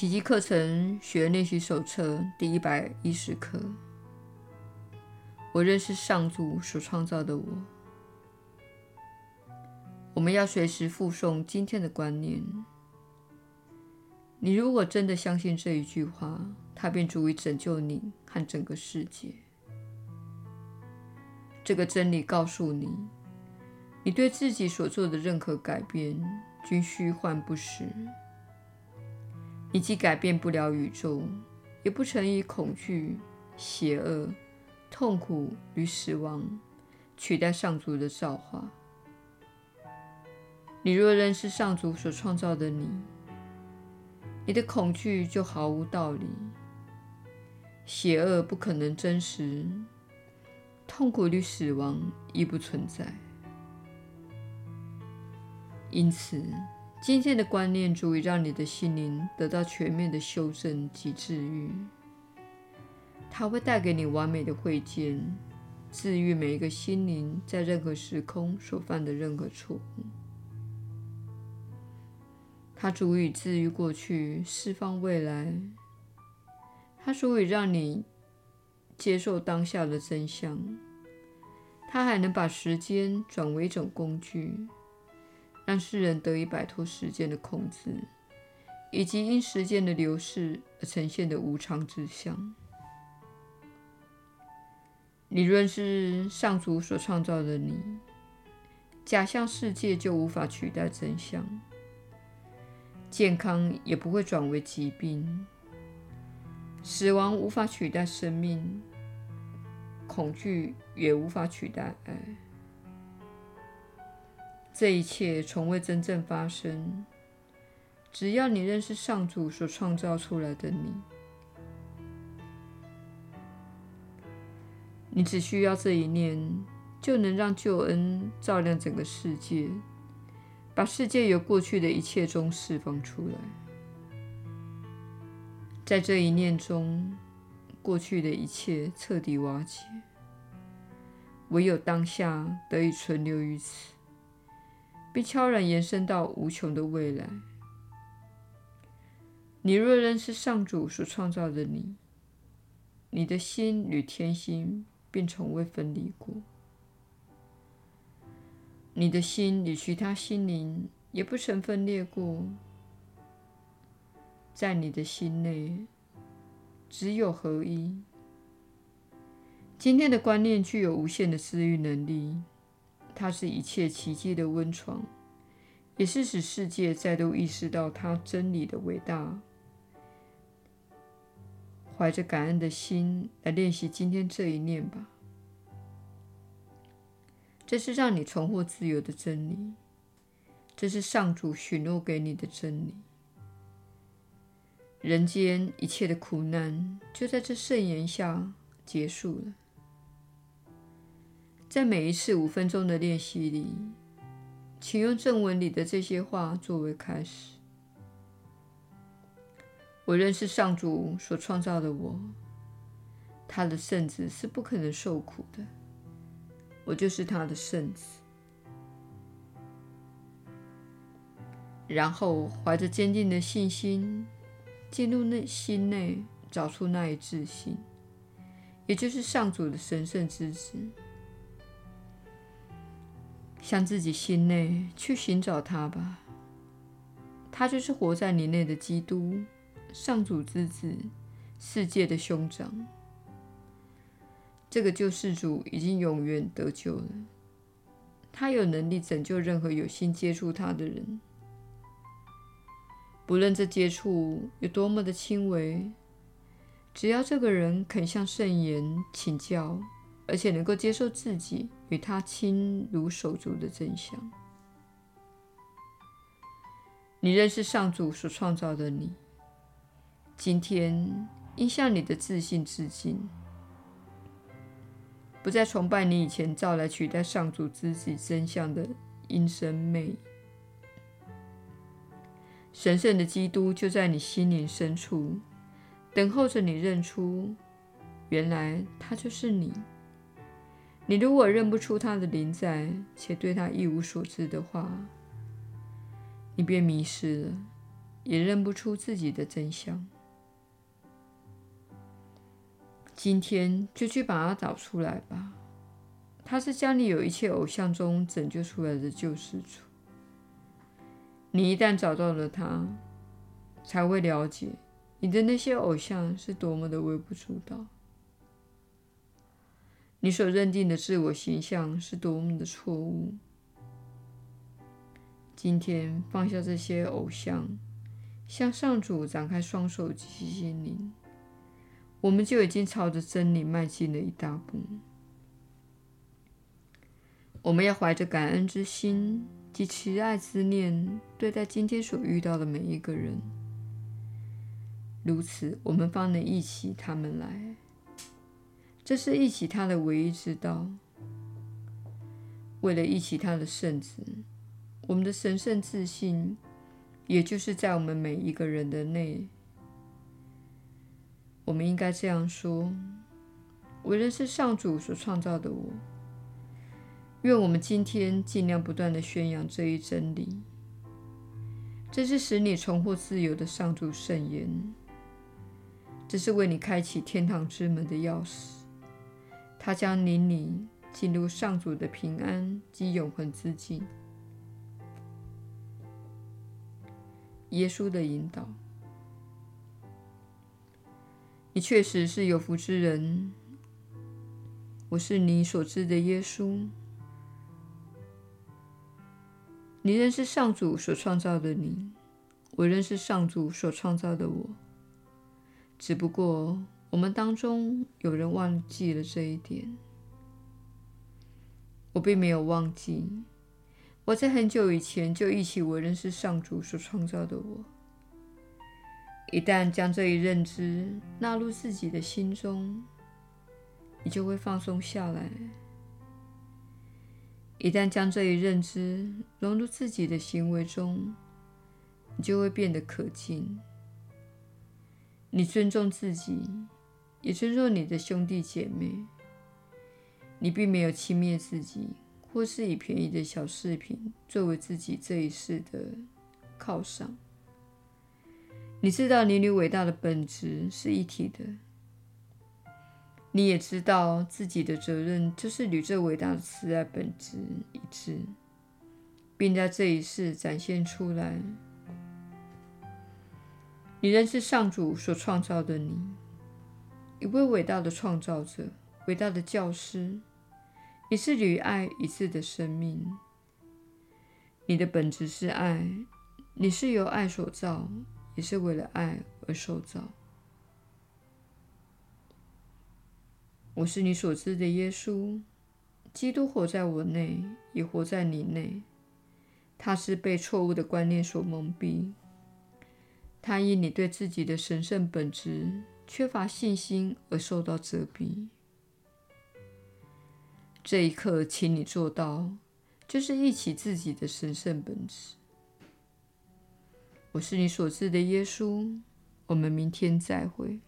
奇迹课程学练习手册第一百一十课。我认识上主所创造的我。我们要随时复诵今天的观念。你如果真的相信这一句话，它便足以拯救你和整个世界。这个真理告诉你，你对自己所做的任何改变均虚幻不实。你既改变不了宇宙，也不曾以恐惧、邪恶、痛苦与死亡取代上主的造化。你若认识上主所创造的你，你的恐惧就毫无道理，邪恶不可能真实，痛苦与死亡亦不存在。因此，今天的观念足以让你的心灵得到全面的修正及治愈。它会带给你完美的慧见，治愈每一个心灵在任何时空所犯的任何错误。它足以治愈过去，释放未来。它足以让你接受当下的真相。它还能把时间转为一种工具，让世人得以摆脱时间的控制，以及因时间的流逝而呈现的无常之相。你若是上主所创造的你，假象世界就无法取代真相。健康也不会转为疾病，死亡无法取代生命，恐惧也无法取代爱。这一切从未真正发生。只要你认识上主所创造出来的你，你只需要这一念，就能让救恩照亮整个世界。把世界由过去的一切中释放出来，在这一念中，过去的一切彻底瓦解，唯有当下得以存留于此，并悄然延伸到无穷的未来。你若认识上主所创造的你，你的心与天心便从未分离过。你的心与其他心灵也不曾分裂过，在你的心内只有合一。今天的观念具有无限的治愈能力，它是一切奇迹的温床，也是使世界再度意识到它真理的伟大。怀着感恩的心来练习今天这一念吧。这是让你重获自由的真理，这是上主许诺给你的真理。人间一切的苦难就在这圣言下结束了。在每一次五分钟的练习里，请用正文里的这些话作为开始。我认识上主所创造的我，他的圣子是不可能受苦的。我就是他的圣子，然后怀着坚定的信心，进入内心内，找出那一自信，也就是上主的神圣之子，向自己心内去寻找他吧。他就是活在你内的基督，上主之子，世界的兄长。这个救世主已经永远得救了，他有能力拯救任何有心接触他的人，不论这接触有多么的轻微，只要这个人肯向圣言请教，而且能够接受自己与他亲如手足的真相。你认识上主所创造的你，今天应向你的自信致敬。不再崇拜你以前造来取代上主自己真相的阴森魅。神圣的基督就在你心灵深处，等候着你认出，原来他就是你。你如果认不出他的临在，且对他一无所知的话，你便迷失了，也认不出自己的真相。今天就去把它找出来吧。他是将你有一切偶像中拯救出来的救世主。你一旦找到了他，才会了解你的那些偶像是多么的微不足道，你所认定的自我形象是多么的错误。今天放下这些偶像，向上主展开双手及心灵，我们就已经朝着真理迈进了一大步。我们要怀着感恩之心及慈爱之念对待今天所遇到的每一个人，如此我们方能忆起他们来。这是忆起他的唯一之道。为了忆起他的圣子，我们的神圣自信，也就是在我们每一个人的内，我们应该这样说：我认识上主所创造的我。愿我们今天尽量不断地宣扬这一真理。这是使你重获自由的上主圣言。这是为你开启天堂之门的钥匙。他将领你进入上主的平安及永恒之境。耶稣的引导。你确实是有福之人。我是你所知的耶稣。你认识上主所创造的你，我认识上主所创造的我。只不过我们当中有人忘记了这一点。我并没有忘记，我在很久以前就忆起我认识上主所创造的我。一旦将这一认知纳入自己的心中，你就会放松下来。一旦将这一认知融入自己的行为中，你就会变得可敬。你尊重自己，也尊重你的兄弟姐妹。你并没有轻蔑自己，或是以便宜的小饰品作为自己这一世的犒赏。你知道，你与伟大的本质是一体的。你也知道自己的责任就是与这伟大的慈爱本质一致，并在这一世展现出来。你认识上主所创造的你，一位伟大的创造者，伟大的教师。你是与爱一致的生命。你的本质是爱，你是由爱所造，也是为了爱而受造。我是你所知的耶稣，基督活在我内，也活在你内。他是被错误的观念所蒙蔽，他因你对自己的神圣本质缺乏信心而受到遮蔽。这一刻，请你做到，就是忆起自己的神圣本质。我是你所知的耶稣，我们明天再会。